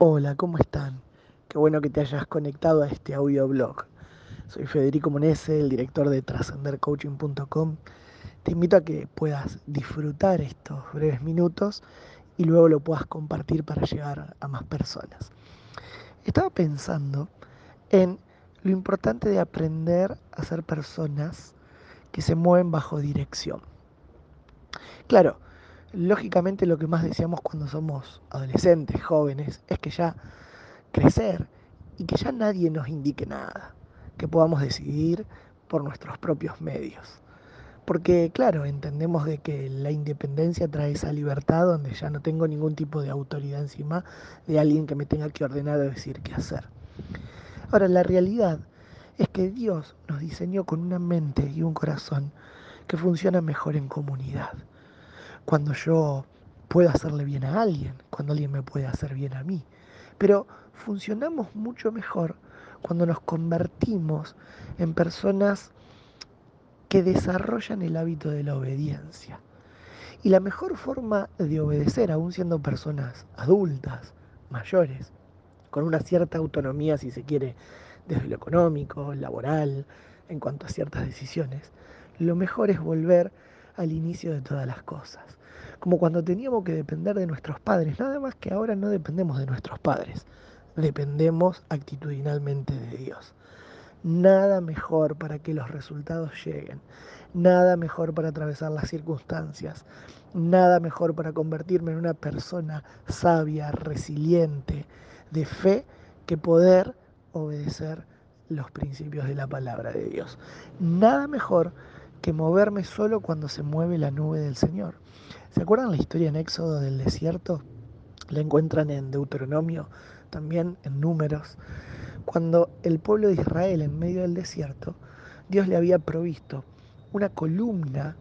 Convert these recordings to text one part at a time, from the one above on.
Hola, ¿cómo están? Qué bueno que te hayas conectado a este audioblog. Soy Federico Monese, el director de trascendercoaching.com. Te invito a que puedas disfrutar estos breves minutos y luego lo puedas compartir para llegar a más personas. Estaba pensando en lo importante de aprender a ser personas que se mueven bajo dirección. Claro, lógicamente lo que más deseamos cuando somos adolescentes, jóvenes, es que ya crecer y que ya nadie nos indique nada, que podamos decidir por nuestros propios medios. Porque claro, entendemos de que la independencia trae esa libertad donde ya no tengo ningún tipo de autoridad encima de alguien que me tenga que ordenar o decir qué hacer. Ahora, la realidad es que Dios nos diseñó con una mente y un corazón que funciona mejor en comunidad cuando yo puedo hacerle bien a alguien, cuando alguien me puede hacer bien a mí. Pero funcionamos mucho mejor cuando nos convertimos en personas que desarrollan el hábito de la obediencia. Y la mejor forma de obedecer, aún siendo personas adultas, mayores, con una cierta autonomía, si se quiere, desde lo económico, laboral, en cuanto a ciertas decisiones, lo mejor es volver al inicio de todas las cosas. Como cuando teníamos que depender de nuestros padres, nada más que ahora no dependemos de nuestros padres, dependemos actitudinalmente de Dios. Nada mejor para que los resultados lleguen, nada mejor para atravesar las circunstancias, nada mejor para convertirme en una persona sabia, resiliente, de fe, que poder obedecer los principios de la palabra de Dios. Nada mejor que moverme solo cuando se mueve la nube del Señor. ¿Se acuerdan la historia en Éxodo del desierto? La encuentran en Deuteronomio, también en Números. Cuando el pueblo de Israel en medio del desierto, Dios le había provisto una columna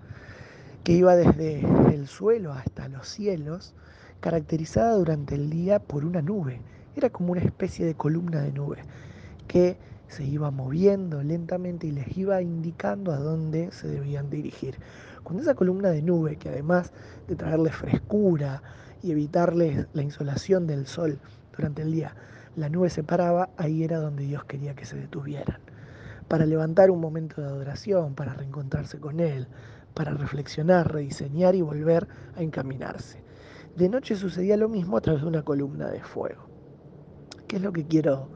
que iba desde el suelo hasta los cielos, caracterizada durante el día por una nube. Era como una especie de columna de nube que se iba moviendo lentamente y les iba indicando a dónde se debían dirigir. Cuando esa columna de nube, que además de traerles frescura y evitarles la insolación del sol durante el día, la nube se paraba, ahí era donde Dios quería que se detuvieran, para levantar un momento de adoración, para reencontrarse con Él, para reflexionar, rediseñar y volver a encaminarse. De noche sucedía lo mismo a través de una columna de fuego. ¿Qué es lo que quiero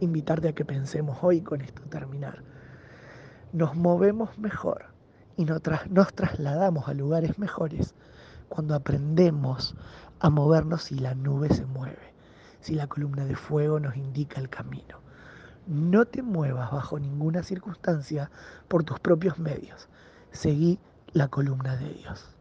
invitarte a que pensemos hoy con esto terminar. Nos movemos mejor y nos, trasladamos a lugares mejores cuando aprendemos a movernos si la nube se mueve, si la columna de fuego nos indica el camino. No te muevas bajo ninguna circunstancia por tus propios medios. Seguí la columna de Dios.